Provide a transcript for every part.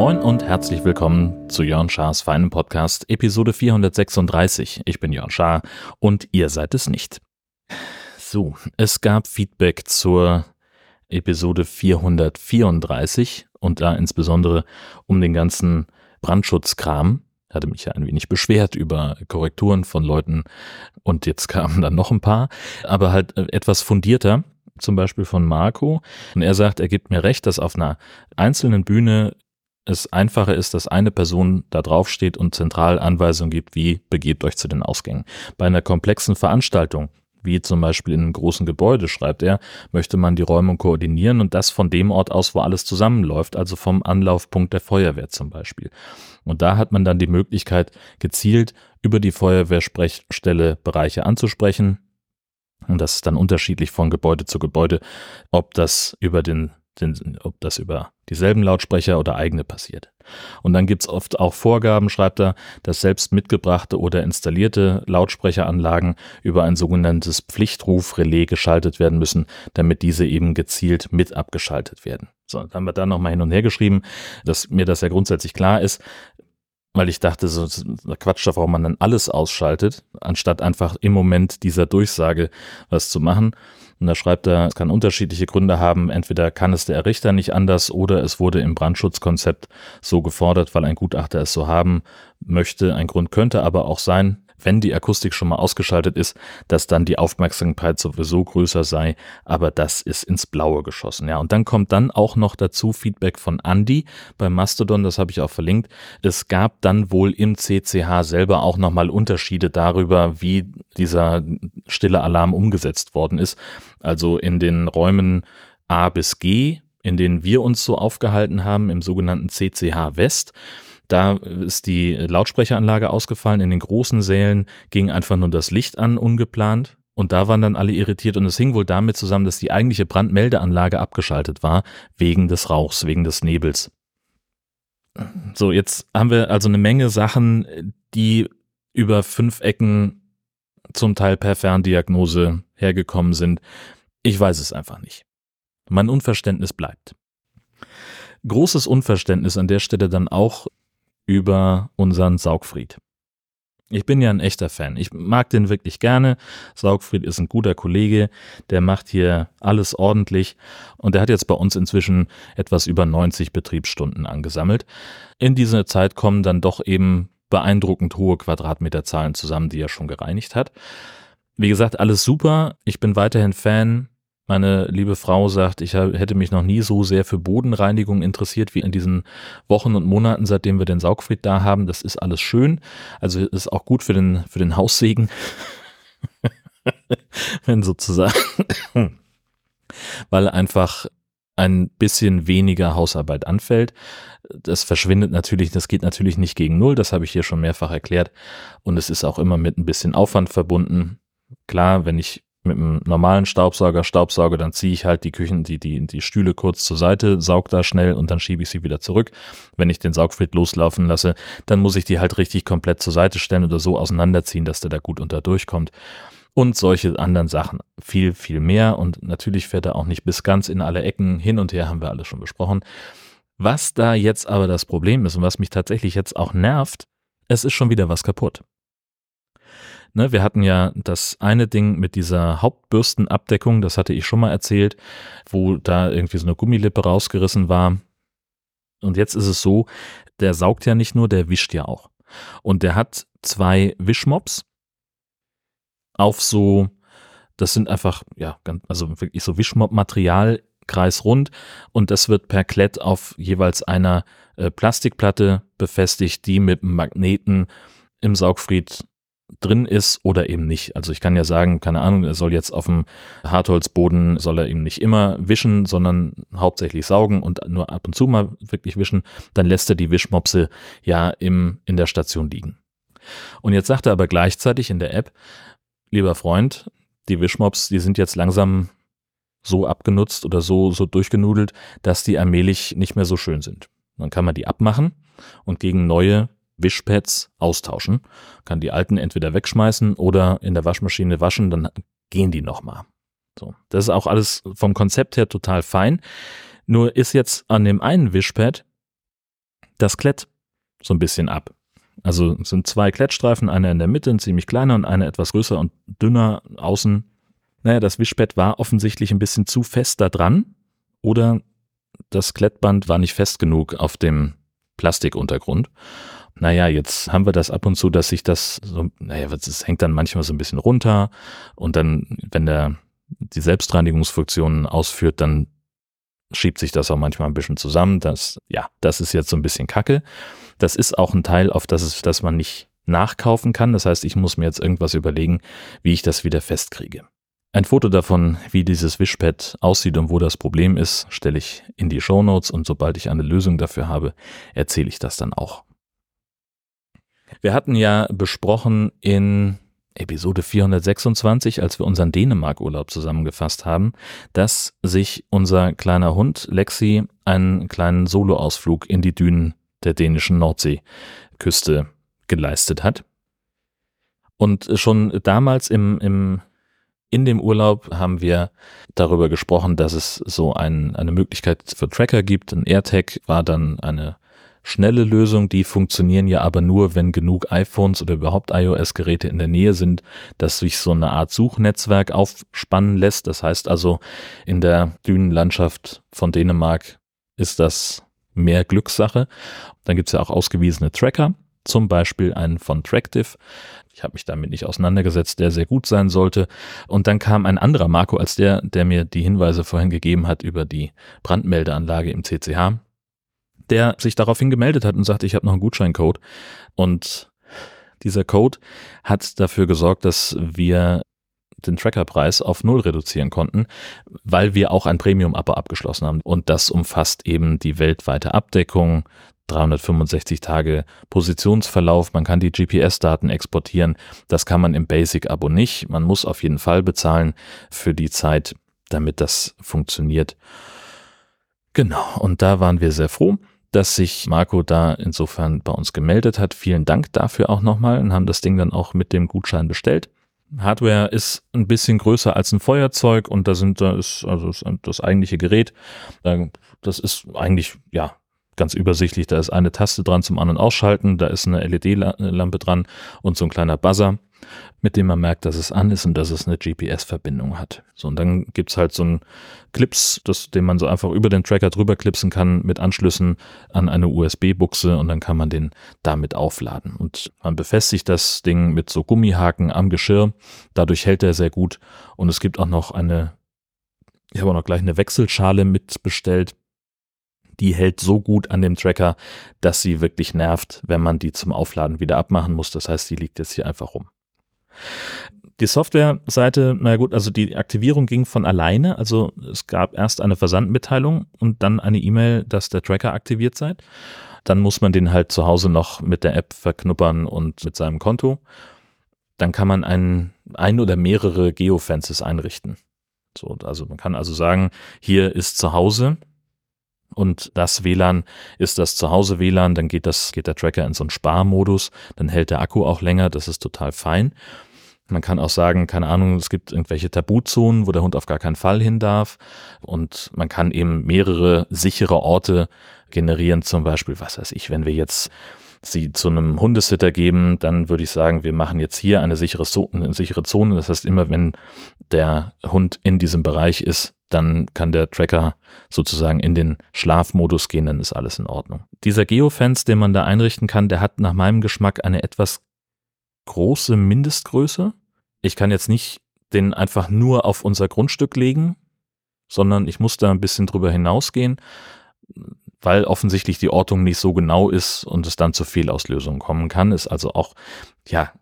Moin und herzlich willkommen zu Jörn Schars feinen Podcast, Episode 436. Ich bin Jörn Schaar und ihr seid es nicht. So, es gab Feedback zur Episode 434 und da insbesondere um den ganzen Brandschutzkram. Hatte mich ja ein wenig beschwert über Korrekturen von Leuten und jetzt kamen dann noch ein paar, aber halt etwas fundierter zum Beispiel von Marco. Und er sagt, er gibt mir recht, dass auf einer einzelnen Bühne es einfacher ist, dass eine Person da drauf steht und zentral Anweisungen gibt, wie begebt euch zu den Ausgängen. Bei einer komplexen Veranstaltung, wie zum Beispiel in einem großen Gebäude, schreibt er, möchte man die Räumung koordinieren und das von dem Ort aus, wo alles zusammenläuft, also vom Anlaufpunkt der Feuerwehr zum Beispiel. Und da hat man dann die Möglichkeit, gezielt über die Feuerwehrsprechstelle Bereiche anzusprechen. Und das ist dann unterschiedlich von Gebäude zu Gebäude, ob das über den den, ob das über dieselben Lautsprecher oder eigene passiert. Und dann gibt's oft auch Vorgaben, schreibt er, dass selbst mitgebrachte oder installierte Lautsprecheranlagen über ein sogenanntes Pflichtrufrelais geschaltet werden müssen, damit diese eben gezielt mit abgeschaltet werden. So, dann haben wir da nochmal hin und her geschrieben, dass mir das ja grundsätzlich klar ist, weil ich dachte, so Quatsch, warum man dann alles ausschaltet, anstatt einfach im Moment dieser Durchsage was zu machen. Und da schreibt er, es kann unterschiedliche Gründe haben. Entweder kann es der Errichter nicht anders oder es wurde im Brandschutzkonzept so gefordert, weil ein Gutachter es so haben möchte. Ein Grund könnte aber auch sein, wenn die Akustik schon mal ausgeschaltet ist, dass dann die Aufmerksamkeit sowieso größer sei, aber das ist ins Blaue geschossen. Ja, und dann kommt dann auch noch dazu Feedback von Andy beim Mastodon, das habe ich auch verlinkt. Es gab dann wohl im CCH selber auch nochmal Unterschiede darüber, wie dieser stille Alarm umgesetzt worden ist. Also in den Räumen A bis G, in denen wir uns so aufgehalten haben, im sogenannten CCH West, da ist die Lautsprecheranlage ausgefallen. In den großen Sälen ging einfach nur das Licht an, ungeplant. Und da waren dann alle irritiert und es hing wohl damit zusammen, dass die eigentliche Brandmeldeanlage abgeschaltet war, wegen des Rauchs, wegen des Nebels. So, jetzt haben wir also eine Menge Sachen, die über fünf Ecken zum Teil per Ferndiagnose hergekommen sind. Ich weiß es einfach nicht. Mein Unverständnis bleibt. Großes Unverständnis an der Stelle dann auch über unseren Saugfried. Ich bin ja ein echter Fan. Ich mag den wirklich gerne. Saugfried ist ein guter Kollege. Der macht hier alles ordentlich. Und der hat jetzt bei uns inzwischen etwas über 90 Betriebsstunden angesammelt. In dieser Zeit kommen dann doch eben beeindruckend hohe Quadratmeterzahlen zusammen, die er schon gereinigt hat. Wie gesagt, alles super. Ich bin weiterhin Fan. Meine liebe Frau sagt, ich hätte mich noch nie so sehr für Bodenreinigung interessiert wie in diesen Wochen und Monaten, seitdem wir den Saugfried da haben. Das ist alles schön. Also ist auch gut für den, für den Haussegen. Wenn sozusagen, weil einfach ein bisschen weniger Hausarbeit anfällt. Das verschwindet natürlich, das geht natürlich nicht gegen Null, das habe ich hier schon mehrfach erklärt. Und es ist auch immer mit ein bisschen Aufwand verbunden. Klar, wenn ich mit einem normalen Staubsauger Staubsauge, dann ziehe ich halt die Küchen, die, die, die Stühle kurz zur Seite, saug da schnell und dann schiebe ich sie wieder zurück. Wenn ich den Saugfried loslaufen lasse, dann muss ich die halt richtig komplett zur Seite stellen oder so auseinanderziehen, dass der da gut unter durchkommt. Und solche anderen Sachen. Viel, viel mehr. Und natürlich fährt er auch nicht bis ganz in alle Ecken. Hin und her haben wir alles schon besprochen. Was da jetzt aber das Problem ist und was mich tatsächlich jetzt auch nervt, es ist schon wieder was kaputt. Ne, wir hatten ja das eine Ding mit dieser Hauptbürstenabdeckung, das hatte ich schon mal erzählt, wo da irgendwie so eine Gummilippe rausgerissen war. Und jetzt ist es so, der saugt ja nicht nur, der wischt ja auch. Und der hat zwei Wischmops auf so, das sind einfach, ja, also wirklich so Wischmopp-Material, kreisrund und das wird per Klett auf jeweils einer äh, Plastikplatte befestigt, die mit Magneten im Saugfried drin ist oder eben nicht. Also ich kann ja sagen, keine Ahnung, er soll jetzt auf dem Hartholzboden, soll er eben nicht immer wischen, sondern hauptsächlich saugen und nur ab und zu mal wirklich wischen, dann lässt er die Wischmopse ja im, in der Station liegen. Und jetzt sagt er aber gleichzeitig in der App, lieber Freund, die Wischmops, die sind jetzt langsam so abgenutzt oder so, so durchgenudelt, dass die allmählich nicht mehr so schön sind. Dann kann man die abmachen und gegen neue Wischpads austauschen, kann die alten entweder wegschmeißen oder in der Waschmaschine waschen, dann gehen die nochmal. So, das ist auch alles vom Konzept her total fein. Nur ist jetzt an dem einen Wischpad das Klett so ein bisschen ab. Also sind zwei Klettstreifen, einer in der Mitte, ein ziemlich kleiner und einer etwas größer und dünner außen. Naja, das Wischbett war offensichtlich ein bisschen zu fest da dran oder das Klettband war nicht fest genug auf dem Plastikuntergrund. Naja, jetzt haben wir das ab und zu, dass sich das so, naja, es hängt dann manchmal so ein bisschen runter und dann, wenn der die Selbstreinigungsfunktion ausführt, dann schiebt sich das auch manchmal ein bisschen zusammen. Das, ja, das ist jetzt so ein bisschen kacke. Das ist auch ein Teil, auf das, es, das man nicht nachkaufen kann. Das heißt, ich muss mir jetzt irgendwas überlegen, wie ich das wieder festkriege. Ein Foto davon, wie dieses Wischpad aussieht und wo das Problem ist, stelle ich in die Show Notes und sobald ich eine Lösung dafür habe, erzähle ich das dann auch. Wir hatten ja besprochen in Episode 426, als wir unseren Dänemark-Urlaub zusammengefasst haben, dass sich unser kleiner Hund Lexi einen kleinen Soloausflug in die Dünen der dänischen Nordseeküste geleistet hat. Und schon damals im, im, in dem Urlaub haben wir darüber gesprochen, dass es so ein, eine Möglichkeit für Tracker gibt. Ein AirTag war dann eine schnelle Lösung, die funktionieren ja aber nur, wenn genug iPhones oder überhaupt iOS-Geräte in der Nähe sind, dass sich so eine Art Suchnetzwerk aufspannen lässt. Das heißt also, in der Dünenlandschaft von Dänemark ist das mehr Glückssache. Dann gibt es ja auch ausgewiesene Tracker, zum Beispiel einen von Tractive. Ich habe mich damit nicht auseinandergesetzt, der sehr gut sein sollte. Und dann kam ein anderer Marco als der, der mir die Hinweise vorhin gegeben hat über die Brandmeldeanlage im CCH der sich daraufhin gemeldet hat und sagte, ich habe noch einen Gutscheincode. Und dieser Code hat dafür gesorgt, dass wir den Trackerpreis auf null reduzieren konnten, weil wir auch ein Premium-Abo abgeschlossen haben. Und das umfasst eben die weltweite Abdeckung, 365 Tage Positionsverlauf, man kann die GPS-Daten exportieren. Das kann man im Basic-Abo nicht. Man muss auf jeden Fall bezahlen für die Zeit, damit das funktioniert. Genau, und da waren wir sehr froh dass sich Marco da insofern bei uns gemeldet hat. Vielen Dank dafür auch nochmal und haben das Ding dann auch mit dem Gutschein bestellt. Hardware ist ein bisschen größer als ein Feuerzeug und da sind da ist also das eigentliche Gerät. Das ist eigentlich ja ganz übersichtlich. Da ist eine Taste dran zum An- und Ausschalten, da ist eine LED-Lampe dran und so ein kleiner Buzzer mit dem man merkt, dass es an ist und dass es eine GPS-Verbindung hat. So, und dann gibt's halt so einen Clips, das, den man so einfach über den Tracker drüber klipsen kann mit Anschlüssen an eine USB-Buchse und dann kann man den damit aufladen. Und man befestigt das Ding mit so Gummihaken am Geschirr. Dadurch hält er sehr gut. Und es gibt auch noch eine, ich habe auch noch gleich eine Wechselschale mitbestellt die hält so gut an dem Tracker, dass sie wirklich nervt, wenn man die zum Aufladen wieder abmachen muss. Das heißt, die liegt jetzt hier einfach rum. Die Software-Seite, naja gut, also die Aktivierung ging von alleine. Also es gab erst eine Versandmitteilung und dann eine E-Mail, dass der Tracker aktiviert sei. Dann muss man den halt zu Hause noch mit der App verknuppern und mit seinem Konto. Dann kann man ein, ein oder mehrere Geofences einrichten. So, also man kann also sagen, hier ist zu Hause und das WLAN ist das Zuhause WLAN, dann geht das, geht der Tracker in so einen Sparmodus, dann hält der Akku auch länger, das ist total fein. Man kann auch sagen, keine Ahnung, es gibt irgendwelche Tabuzonen, wo der Hund auf gar keinen Fall hin darf. Und man kann eben mehrere sichere Orte generieren, zum Beispiel, was weiß ich, wenn wir jetzt sie zu einem Hundesitter geben, dann würde ich sagen, wir machen jetzt hier eine sichere, Zone, eine sichere Zone. Das heißt, immer wenn der Hund in diesem Bereich ist, dann kann der Tracker sozusagen in den Schlafmodus gehen, dann ist alles in Ordnung. Dieser Geofence, den man da einrichten kann, der hat nach meinem Geschmack eine etwas große Mindestgröße. Ich kann jetzt nicht den einfach nur auf unser Grundstück legen, sondern ich muss da ein bisschen drüber hinausgehen, weil offensichtlich die Ortung nicht so genau ist und es dann zu Fehlauslösungen kommen kann, ist also auch, ja,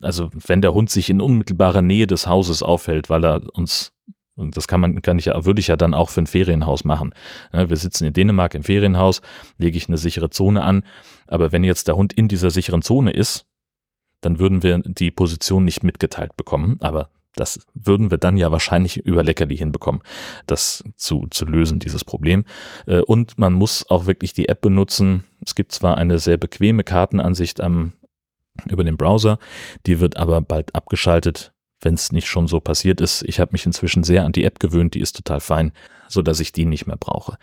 also wenn der Hund sich in unmittelbarer Nähe des Hauses aufhält, weil er uns und das kann man, kann ich ja, würde ich ja dann auch für ein Ferienhaus machen. Wir sitzen in Dänemark im Ferienhaus, lege ich eine sichere Zone an. Aber wenn jetzt der Hund in dieser sicheren Zone ist, dann würden wir die Position nicht mitgeteilt bekommen. Aber das würden wir dann ja wahrscheinlich über Leckerli hinbekommen, das zu, zu lösen, dieses Problem. Äh, und man muss auch wirklich die App benutzen. Es gibt zwar eine sehr bequeme Kartenansicht am, über den Browser, die wird aber bald abgeschaltet, wenn es nicht schon so passiert ist. Ich habe mich inzwischen sehr an die App gewöhnt, die ist total fein, so dass ich die nicht mehr brauche.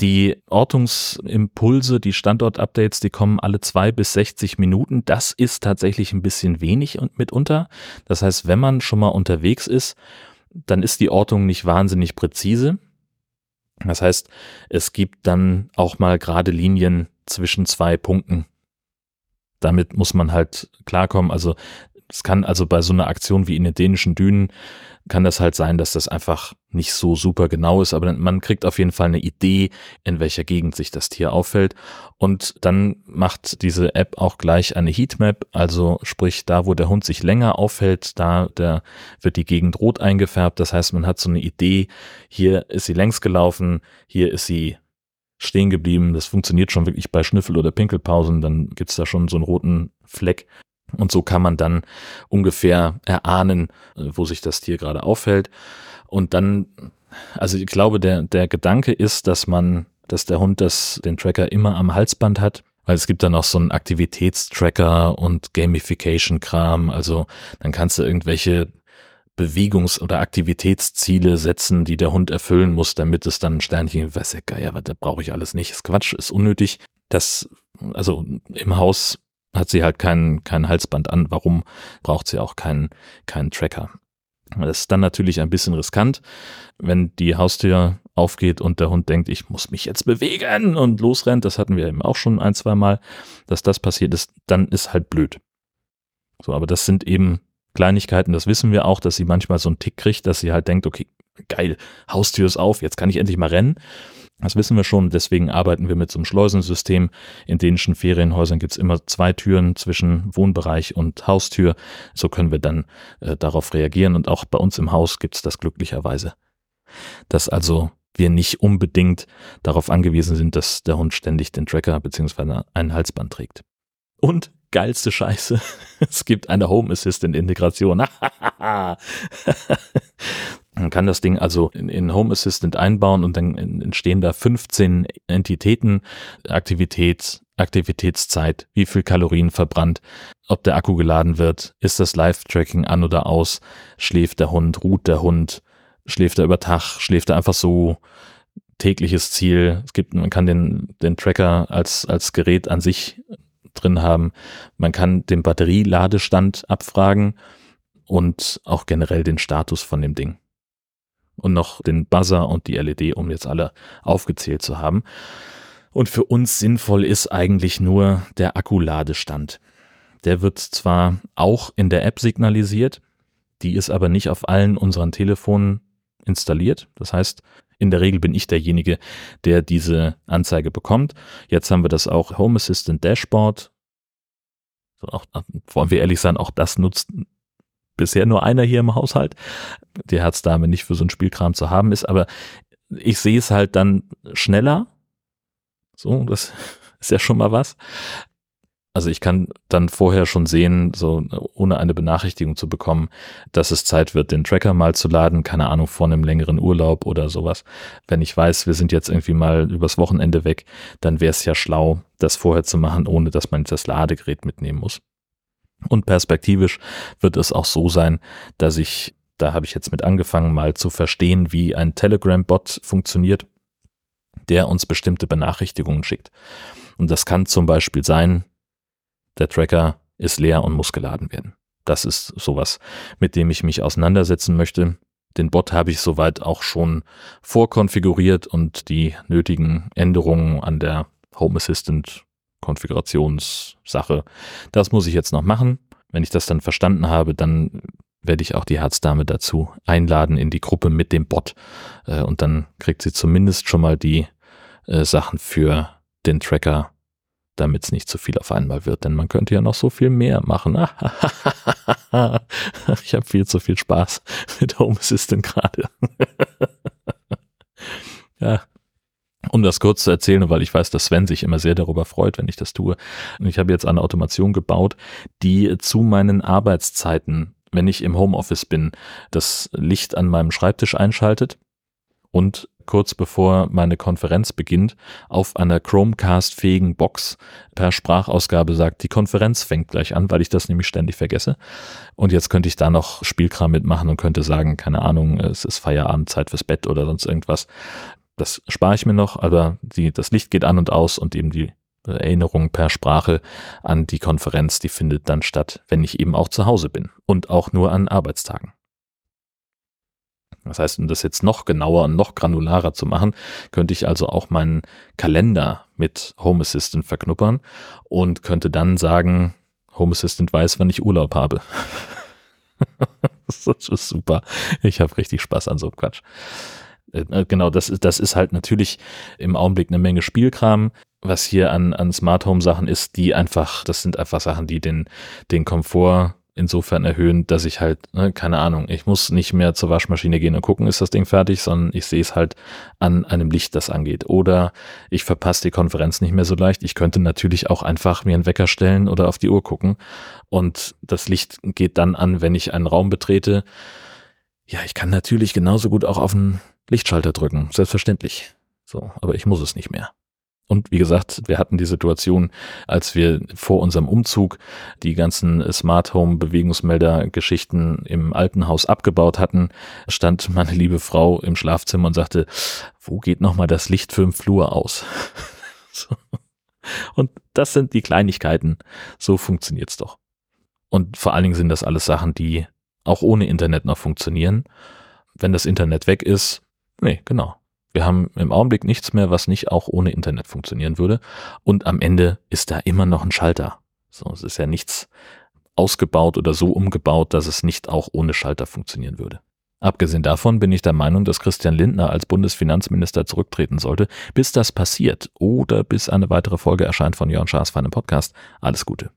Die Ortungsimpulse, die Standortupdates, die kommen alle zwei bis 60 Minuten. Das ist tatsächlich ein bisschen wenig und mitunter. Das heißt, wenn man schon mal unterwegs ist, dann ist die Ortung nicht wahnsinnig präzise. Das heißt, es gibt dann auch mal gerade Linien zwischen zwei Punkten. Damit muss man halt klarkommen. Also es kann also bei so einer Aktion wie in den dänischen Dünen kann das halt sein, dass das einfach nicht so super genau ist, aber man kriegt auf jeden Fall eine Idee, in welcher Gegend sich das Tier auffällt. Und dann macht diese App auch gleich eine Heatmap, also sprich da, wo der Hund sich länger auffällt, da der, wird die Gegend rot eingefärbt. Das heißt, man hat so eine Idee, hier ist sie längs gelaufen, hier ist sie stehen geblieben. Das funktioniert schon wirklich bei Schnüffel- oder Pinkelpausen. Dann gibt's da schon so einen roten Fleck und so kann man dann ungefähr erahnen, äh, wo sich das Tier gerade aufhält. Und dann, also ich glaube, der, der Gedanke ist, dass man, dass der Hund das, den Tracker immer am Halsband hat. Weil es gibt dann auch so einen Aktivitätstracker und Gamification-Kram. Also dann kannst du irgendwelche Bewegungs- oder Aktivitätsziele setzen, die der Hund erfüllen muss, damit es dann ein Sternchen, weiß der Geier, was, das brauche ich alles nicht. Ist Quatsch, ist unnötig. Das, also im Haus hat sie halt kein, kein Halsband an. Warum braucht sie auch keinen, keinen Tracker? Das ist dann natürlich ein bisschen riskant, wenn die Haustür aufgeht und der Hund denkt, ich muss mich jetzt bewegen und losrennt. Das hatten wir eben auch schon ein, zwei Mal, dass das passiert ist. Dann ist halt blöd. So, aber das sind eben Kleinigkeiten, das wissen wir auch, dass sie manchmal so einen Tick kriegt, dass sie halt denkt, okay, geil, Haustür ist auf, jetzt kann ich endlich mal rennen. Das wissen wir schon, deswegen arbeiten wir mit so einem Schleusensystem. In dänischen Ferienhäusern gibt's immer zwei Türen zwischen Wohnbereich und Haustür. So können wir dann äh, darauf reagieren und auch bei uns im Haus gibt's das glücklicherweise. Dass also wir nicht unbedingt darauf angewiesen sind, dass der Hund ständig den Tracker bzw. ein Halsband trägt. Und geilste Scheiße, es gibt eine Home Assistant Integration. Man kann das Ding also in, in Home Assistant einbauen und dann entstehen da 15 Entitäten, Aktivität, Aktivitätszeit, wie viel Kalorien verbrannt, ob der Akku geladen wird, ist das Live-Tracking an oder aus, schläft der Hund, ruht der Hund, schläft er über Tag, schläft er einfach so, tägliches Ziel. Es gibt, man kann den, den Tracker als, als Gerät an sich drin haben. Man kann den Batterieladestand abfragen und auch generell den Status von dem Ding und noch den Buzzer und die LED, um jetzt alle aufgezählt zu haben. Und für uns sinnvoll ist eigentlich nur der Akkuladestand. Der wird zwar auch in der App signalisiert, die ist aber nicht auf allen unseren Telefonen installiert. Das heißt, in der Regel bin ich derjenige, der diese Anzeige bekommt. Jetzt haben wir das auch Home Assistant Dashboard. Auch, wollen wir ehrlich sein, auch das nutzt bisher nur einer hier im Haushalt, die Herzdame nicht für so ein Spielkram zu haben ist, aber ich sehe es halt dann schneller. So, das ist ja schon mal was. Also ich kann dann vorher schon sehen, so ohne eine Benachrichtigung zu bekommen, dass es Zeit wird, den Tracker mal zu laden, keine Ahnung, vor einem längeren Urlaub oder sowas. Wenn ich weiß, wir sind jetzt irgendwie mal übers Wochenende weg, dann wäre es ja schlau, das vorher zu machen, ohne dass man das Ladegerät mitnehmen muss. Und perspektivisch wird es auch so sein, dass ich, da habe ich jetzt mit angefangen, mal zu verstehen, wie ein Telegram-Bot funktioniert, der uns bestimmte Benachrichtigungen schickt. Und das kann zum Beispiel sein, der Tracker ist leer und muss geladen werden. Das ist sowas, mit dem ich mich auseinandersetzen möchte. Den Bot habe ich soweit auch schon vorkonfiguriert und die nötigen Änderungen an der Home Assistant Konfigurationssache. Das muss ich jetzt noch machen. Wenn ich das dann verstanden habe, dann werde ich auch die Herzdame dazu einladen in die Gruppe mit dem Bot. Äh, und dann kriegt sie zumindest schon mal die äh, Sachen für den Tracker, damit es nicht zu viel auf einmal wird. Denn man könnte ja noch so viel mehr machen. ich habe viel zu viel Spaß mit Home Assistant gerade. ja, um das kurz zu erzählen, weil ich weiß, dass Sven sich immer sehr darüber freut, wenn ich das tue. Und ich habe jetzt eine Automation gebaut, die zu meinen Arbeitszeiten wenn ich im Homeoffice bin, das Licht an meinem Schreibtisch einschaltet und kurz bevor meine Konferenz beginnt, auf einer Chromecast-fähigen Box per Sprachausgabe sagt, die Konferenz fängt gleich an, weil ich das nämlich ständig vergesse. Und jetzt könnte ich da noch Spielkram mitmachen und könnte sagen, keine Ahnung, es ist Feierabendzeit fürs Bett oder sonst irgendwas. Das spare ich mir noch, aber die, das Licht geht an und aus und eben die Erinnerung per Sprache an die Konferenz, die findet dann statt, wenn ich eben auch zu Hause bin und auch nur an Arbeitstagen. Das heißt, um das jetzt noch genauer und noch granularer zu machen, könnte ich also auch meinen Kalender mit Home Assistant verknuppern und könnte dann sagen, Home Assistant weiß, wann ich Urlaub habe. das ist super. Ich habe richtig Spaß an so Quatsch. Äh, genau, das ist, das ist halt natürlich im Augenblick eine Menge Spielkram. Was hier an, an Smart Home Sachen ist, die einfach, das sind einfach Sachen, die den, den Komfort insofern erhöhen, dass ich halt, ne, keine Ahnung, ich muss nicht mehr zur Waschmaschine gehen und gucken, ist das Ding fertig, sondern ich sehe es halt an einem Licht, das angeht. Oder ich verpasse die Konferenz nicht mehr so leicht. Ich könnte natürlich auch einfach mir einen Wecker stellen oder auf die Uhr gucken und das Licht geht dann an, wenn ich einen Raum betrete. Ja, ich kann natürlich genauso gut auch auf einen Lichtschalter drücken, selbstverständlich. So, aber ich muss es nicht mehr. Und wie gesagt, wir hatten die Situation, als wir vor unserem Umzug die ganzen Smart Home Bewegungsmelder Geschichten im alten Haus abgebaut hatten, stand meine liebe Frau im Schlafzimmer und sagte, wo geht nochmal das Licht für den Flur aus? so. Und das sind die Kleinigkeiten. So funktioniert's doch. Und vor allen Dingen sind das alles Sachen, die auch ohne Internet noch funktionieren. Wenn das Internet weg ist, nee, genau, wir haben im Augenblick nichts mehr, was nicht auch ohne Internet funktionieren würde. Und am Ende ist da immer noch ein Schalter. So, es ist ja nichts ausgebaut oder so umgebaut, dass es nicht auch ohne Schalter funktionieren würde. Abgesehen davon bin ich der Meinung, dass Christian Lindner als Bundesfinanzminister zurücktreten sollte. Bis das passiert oder bis eine weitere Folge erscheint von Jörn Schaas für einen Podcast. Alles Gute.